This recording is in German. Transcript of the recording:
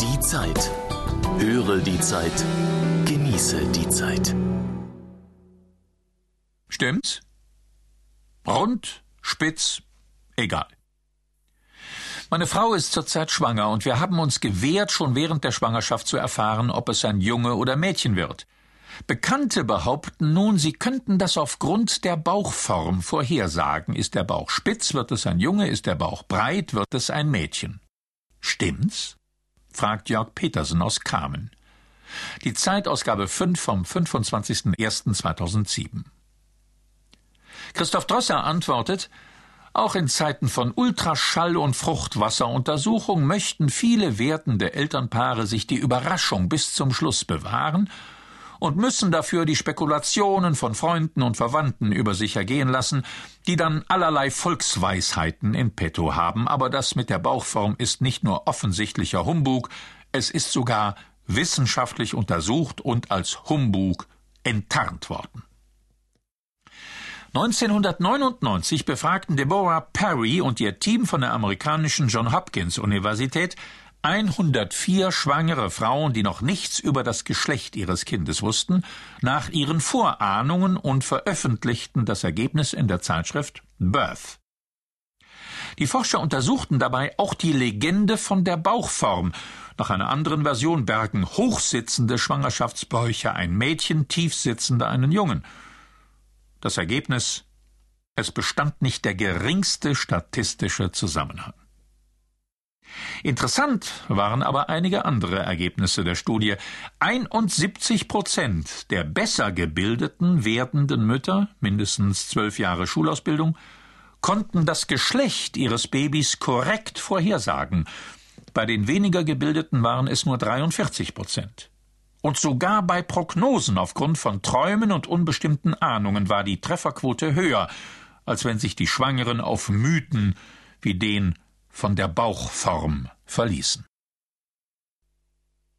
Die Zeit. Höre die Zeit. Genieße die Zeit. Stimmt's? Rund, spitz, egal. Meine Frau ist zurzeit schwanger und wir haben uns gewehrt, schon während der Schwangerschaft zu erfahren, ob es ein Junge oder Mädchen wird. Bekannte behaupten nun, sie könnten das aufgrund der Bauchform vorhersagen. Ist der Bauch spitz, wird es ein Junge, ist der Bauch breit, wird es ein Mädchen. Stimmt's? Fragt Jörg Petersen aus Kamen. Die Zeitausgabe 5 vom 25.01.2007. Christoph Drosser antwortet, auch in Zeiten von Ultraschall- und Fruchtwasseruntersuchung möchten viele wertende Elternpaare sich die Überraschung bis zum Schluss bewahren und müssen dafür die Spekulationen von Freunden und Verwandten über sich ergehen lassen, die dann allerlei Volksweisheiten in petto haben, aber das mit der Bauchform ist nicht nur offensichtlicher Humbug, es ist sogar wissenschaftlich untersucht und als Humbug enttarnt worden. 1999 befragten Deborah Perry und ihr Team von der amerikanischen John Hopkins Universität 104 schwangere Frauen, die noch nichts über das Geschlecht ihres Kindes wussten, nach ihren Vorahnungen und veröffentlichten das Ergebnis in der Zeitschrift Birth. Die Forscher untersuchten dabei auch die Legende von der Bauchform. Nach einer anderen Version bergen hochsitzende Schwangerschaftsbäuche ein Mädchen, tiefsitzende einen Jungen. Das Ergebnis es bestand nicht der geringste statistische Zusammenhang. Interessant waren aber einige andere Ergebnisse der Studie. 71 Prozent der besser gebildeten werdenden Mütter, mindestens zwölf Jahre Schulausbildung, konnten das Geschlecht ihres Babys korrekt vorhersagen. Bei den weniger gebildeten waren es nur 43 Prozent. Und sogar bei Prognosen aufgrund von Träumen und unbestimmten Ahnungen war die Trefferquote höher, als wenn sich die Schwangeren auf Mythen wie den von der Bauchform verließen.